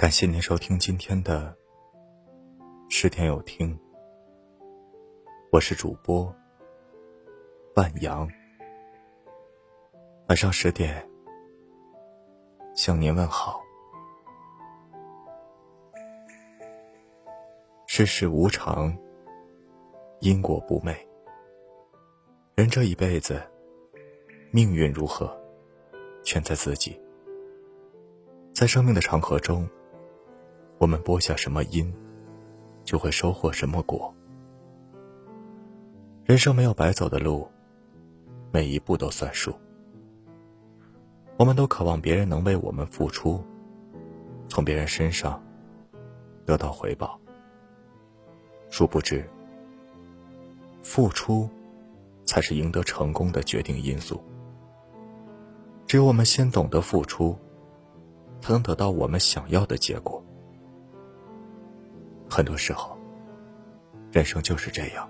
感谢您收听今天的十天有听，我是主播万阳。晚上十点向您问好。世事无常，因果不昧。人这一辈子，命运如何，全在自己。在生命的长河中。我们播下什么因，就会收获什么果。人生没有白走的路，每一步都算数。我们都渴望别人能为我们付出，从别人身上得到回报。殊不知，付出才是赢得成功的决定因素。只有我们先懂得付出，才能得到我们想要的结果。很多时候，人生就是这样。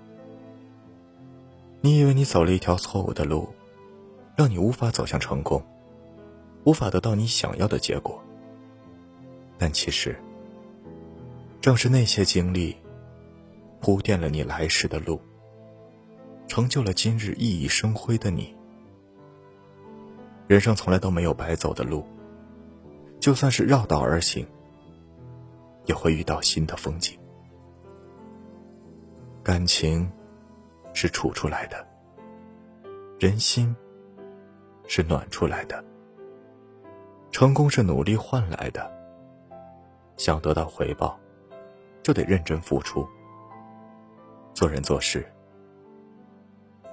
你以为你走了一条错误的路，让你无法走向成功，无法得到你想要的结果。但其实，正是那些经历，铺垫了你来时的路，成就了今日熠熠生辉的你。人生从来都没有白走的路，就算是绕道而行。也会遇到新的风景。感情是处出来的，人心是暖出来的。成功是努力换来的。想得到回报，就得认真付出。做人做事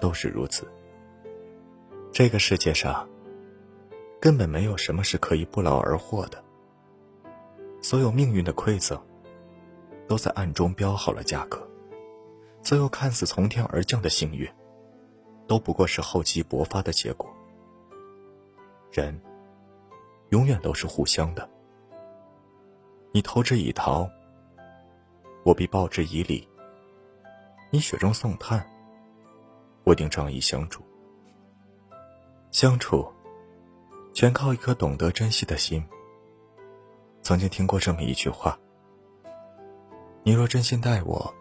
都是如此。这个世界上根本没有什么是可以不劳而获的。所有命运的馈赠，都在暗中标好了价格；所有看似从天而降的幸运，都不过是厚积薄发的结果。人，永远都是互相的。你投之以桃，我必报之以李；你雪中送炭，我定仗义相助。相处，全靠一颗懂得珍惜的心。曾经听过这么一句话：“你若真心待我，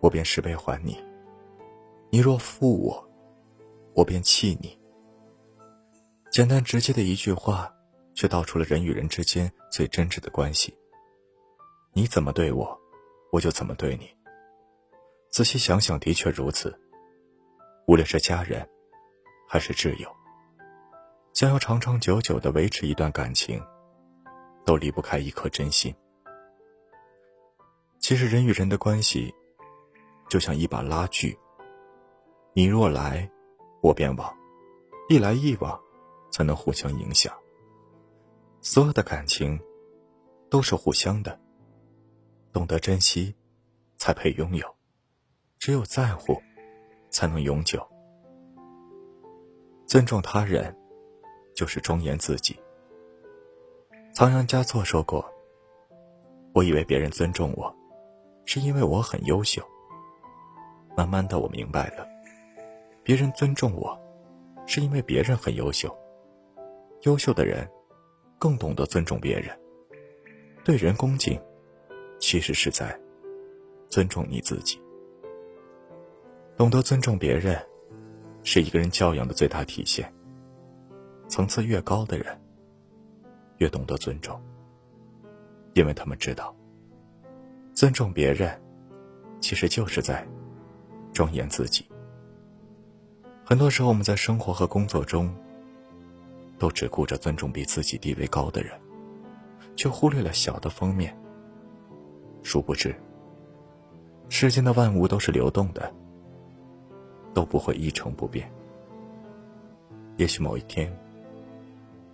我便十倍还你；你若负我，我便弃你。”简单直接的一句话，却道出了人与人之间最真挚的关系。你怎么对我，我就怎么对你。仔细想想，的确如此。无论是家人，还是挚友，想要长长久久的维持一段感情。都离不开一颗真心。其实人与人的关系，就像一把拉锯。你若来，我便往；一来一往，才能互相影响。所有的感情，都是互相的。懂得珍惜，才配拥有；只有在乎，才能永久。尊重他人，就是庄严自己。仓央嘉措说过：“我以为别人尊重我，是因为我很优秀。慢慢的，我明白了，别人尊重我，是因为别人很优秀。优秀的人，更懂得尊重别人。对人恭敬，其实是在尊重你自己。懂得尊重别人，是一个人教养的最大体现。层次越高的人。”越懂得尊重，因为他们知道，尊重别人，其实就是在庄严自己。很多时候，我们在生活和工作中，都只顾着尊重比自己地位高的人，却忽略了小的方面。殊不知，世间的万物都是流动的，都不会一成不变。也许某一天。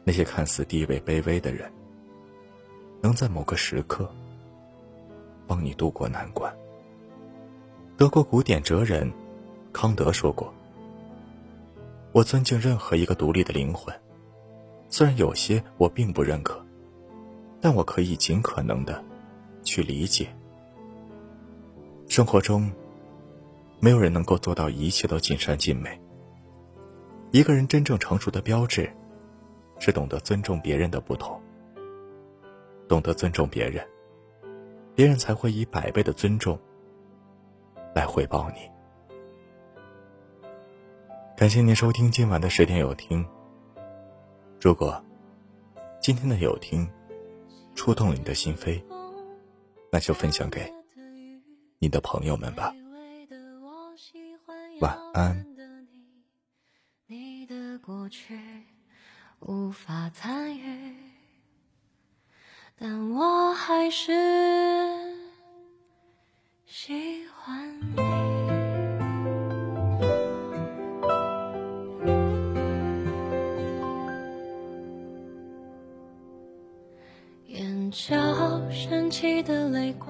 那些看似地位卑微的人，能在某个时刻帮你度过难关。德国古典哲人康德说过：“我尊敬任何一个独立的灵魂，虽然有些我并不认可，但我可以尽可能的去理解。”生活中，没有人能够做到一切都尽善尽美。一个人真正成熟的标志。是懂得尊重别人的不同，懂得尊重别人，别人才会以百倍的尊重来回报你。感谢您收听今晚的十点有听。如果今天的有听触动了你的心扉，那就分享给你的朋友们吧。晚安。无法参与，但我还是喜欢你。眼角升起的泪光，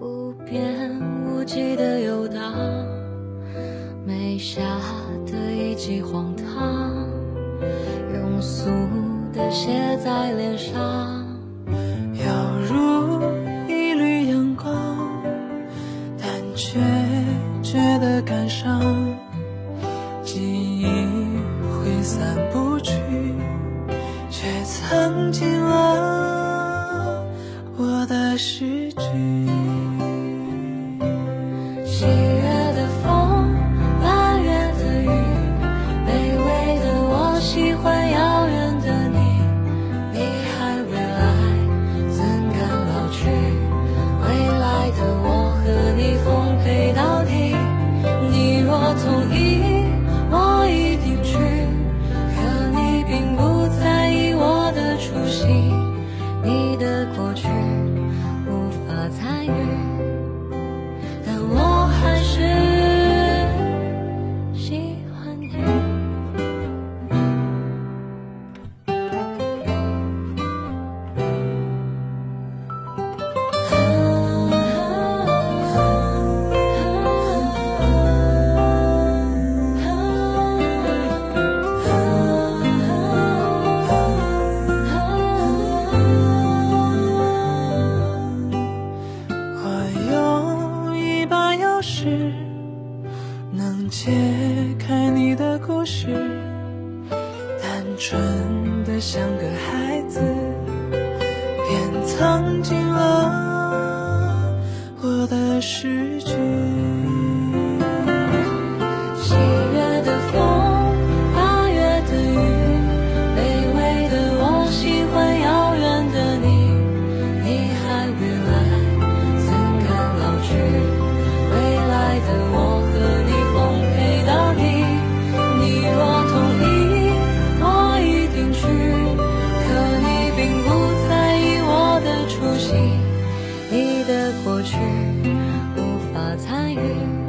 无边无际的游荡，眉下的一记荒写在脸上，犹如一缕阳光，但却觉得感伤。记忆挥散藏进了我的诗句。的过去无法参与。